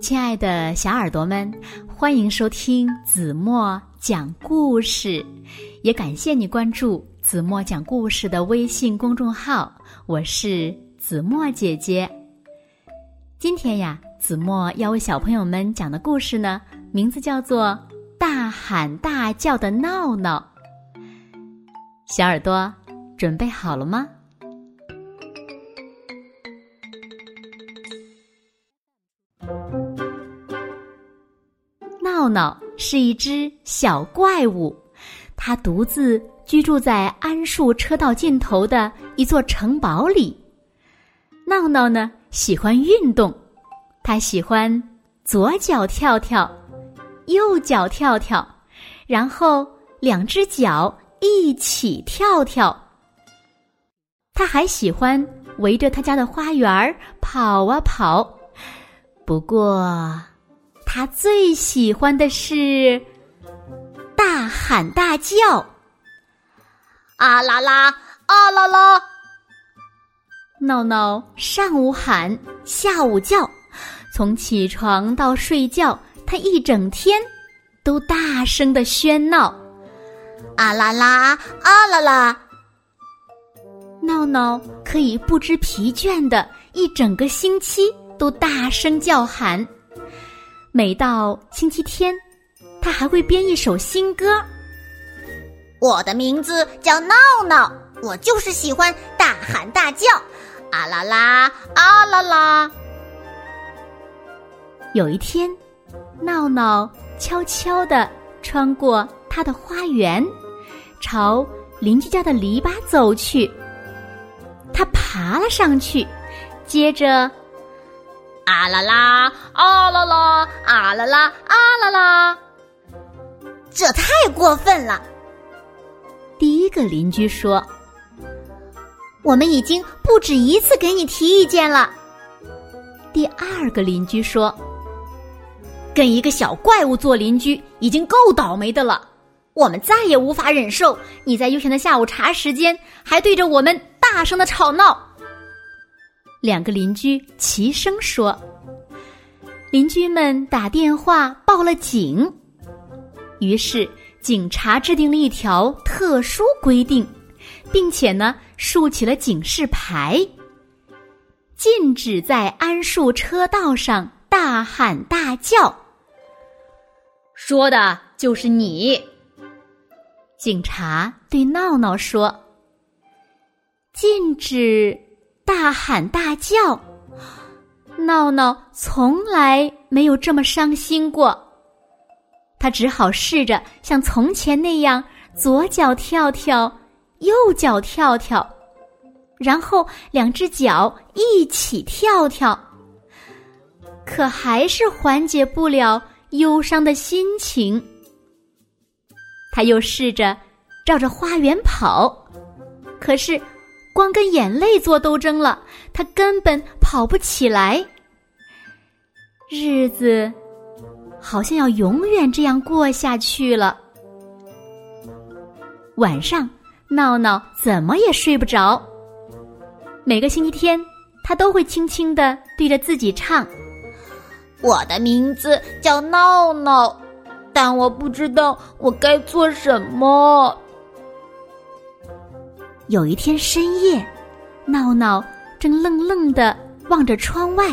亲爱的小耳朵们，欢迎收听子墨讲故事，也感谢你关注子墨讲故事的微信公众号。我是子墨姐姐。今天呀，子墨要为小朋友们讲的故事呢，名字叫做《大喊大叫的闹闹》。小耳朵准备好了吗？闹是一只小怪物，它独自居住在桉树车道尽头的一座城堡里。闹闹呢，喜欢运动，他喜欢左脚跳跳，右脚跳跳，然后两只脚一起跳跳。他还喜欢围着他家的花园跑啊跑，不过。他最喜欢的是大喊大叫，啊啦啦，啊啦啦！闹闹上午喊，下午叫，从起床到睡觉，他一整天都大声的喧闹，啊啦啦，啊啦啦！闹闹可以不知疲倦的一整个星期都大声叫喊。每到星期天，他还会编一首新歌。我的名字叫闹闹，我就是喜欢大喊大叫，啊啦啦，啊啦啦。有一天，闹闹悄悄地穿过他的花园，朝邻居家的篱笆走去。他爬了上去，接着。啊啦啦，啊啦啦，啊啦啦，啊啦啦！这太过分了。第一个邻居说：“我们已经不止一次给你提意见了。”第二个邻居说：“跟一个小怪物做邻居已经够倒霉的了，我们再也无法忍受你在悠闲的下午茶时间还对着我们大声的吵闹。”两个邻居齐声说：“邻居们打电话报了警。”于是警察制定了一条特殊规定，并且呢竖起了警示牌，禁止在桉树车道上大喊大叫。说的就是你，警察对闹闹说：“禁止。”大喊大叫，闹闹从来没有这么伤心过。他只好试着像从前那样，左脚跳跳，右脚跳跳，然后两只脚一起跳跳。可还是缓解不了忧伤的心情。他又试着照着花园跑，可是。光跟眼泪做斗争了，他根本跑不起来。日子好像要永远这样过下去了。晚上，闹闹怎么也睡不着。每个星期天，他都会轻轻的对着自己唱：“我的名字叫闹闹，但我不知道我该做什么。”有一天深夜，闹闹正愣愣的望着窗外。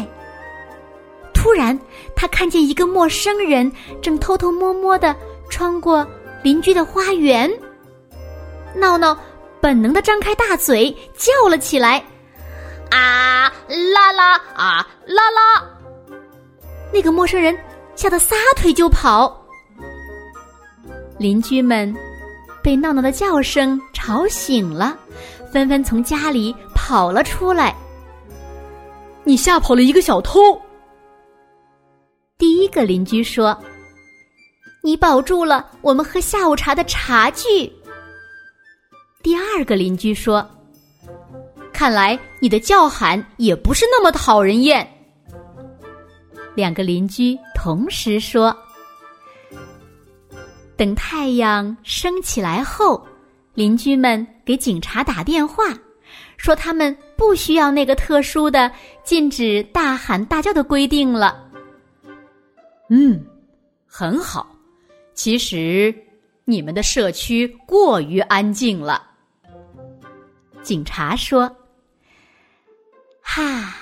突然，他看见一个陌生人正偷偷摸摸的穿过邻居的花园。闹闹本能的张开大嘴叫了起来：“啊啦啦啊啦啦！”那个陌生人吓得撒腿就跑。邻居们。被闹闹的叫声吵醒了，纷纷从家里跑了出来。你吓跑了一个小偷。第一个邻居说：“你保住了我们喝下午茶的茶具。”第二个邻居说：“看来你的叫喊也不是那么讨人厌。”两个邻居同时说。等太阳升起来后，邻居们给警察打电话，说他们不需要那个特殊的禁止大喊大叫的规定了。嗯，很好。其实你们的社区过于安静了。警察说：“哈，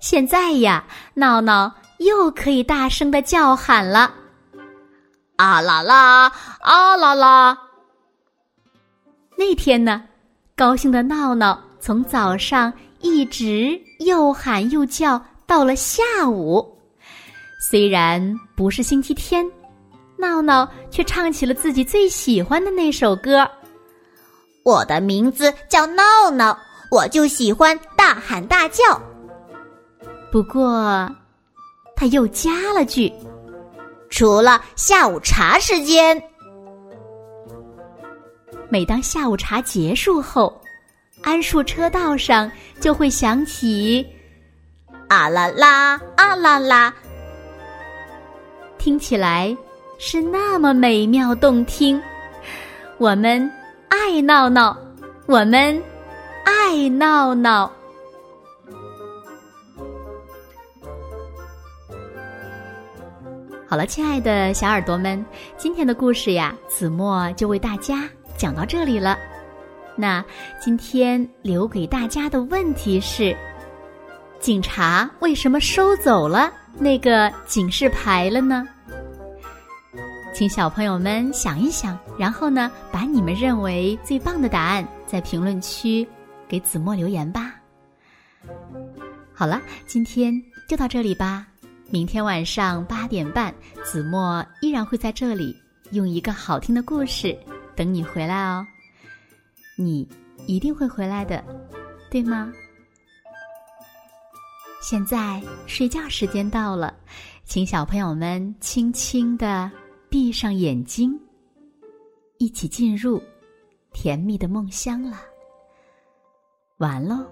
现在呀，闹闹又可以大声的叫喊了。”啊啦啦，啊啦啦！那天呢，高兴的闹闹从早上一直又喊又叫，到了下午。虽然不是星期天，闹闹却唱起了自己最喜欢的那首歌。我的名字叫闹闹，我就喜欢大喊大叫。不过，他又加了句。除了下午茶时间，每当下午茶结束后，桉树车道上就会响起“啊啦啦，啊啦啦”，听起来是那么美妙动听。我们爱闹闹，我们爱闹闹。好了，亲爱的小耳朵们，今天的故事呀，子墨就为大家讲到这里了。那今天留给大家的问题是：警察为什么收走了那个警示牌了呢？请小朋友们想一想，然后呢，把你们认为最棒的答案在评论区给子墨留言吧。好了，今天就到这里吧。明天晚上八点半，子墨依然会在这里用一个好听的故事等你回来哦。你一定会回来的，对吗？现在睡觉时间到了，请小朋友们轻轻的闭上眼睛，一起进入甜蜜的梦乡了。完喽。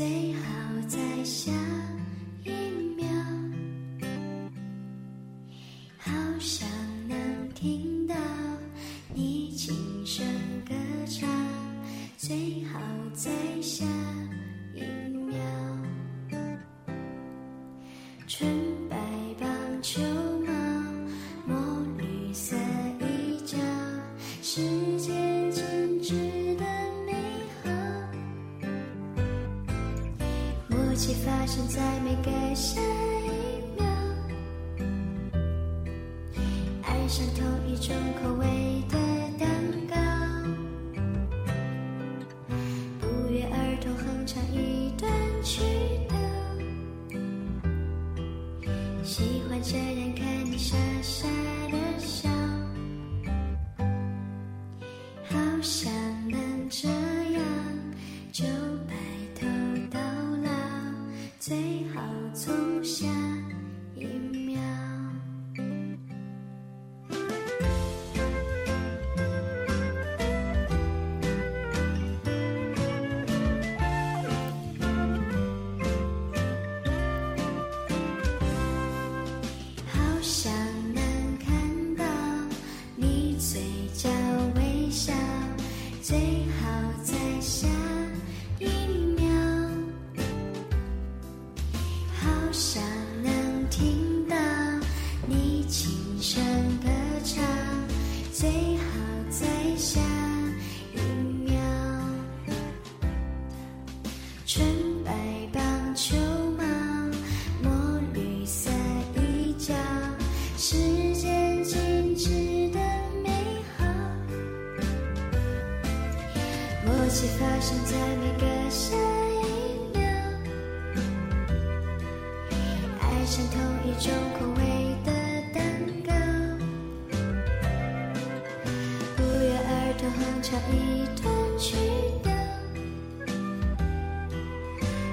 最好在下发生在每个下最好从下生在每个下一秒，爱上同一种口味的蛋糕，不约而同哼唱一段曲调，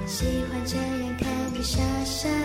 喜欢这样看你傻傻。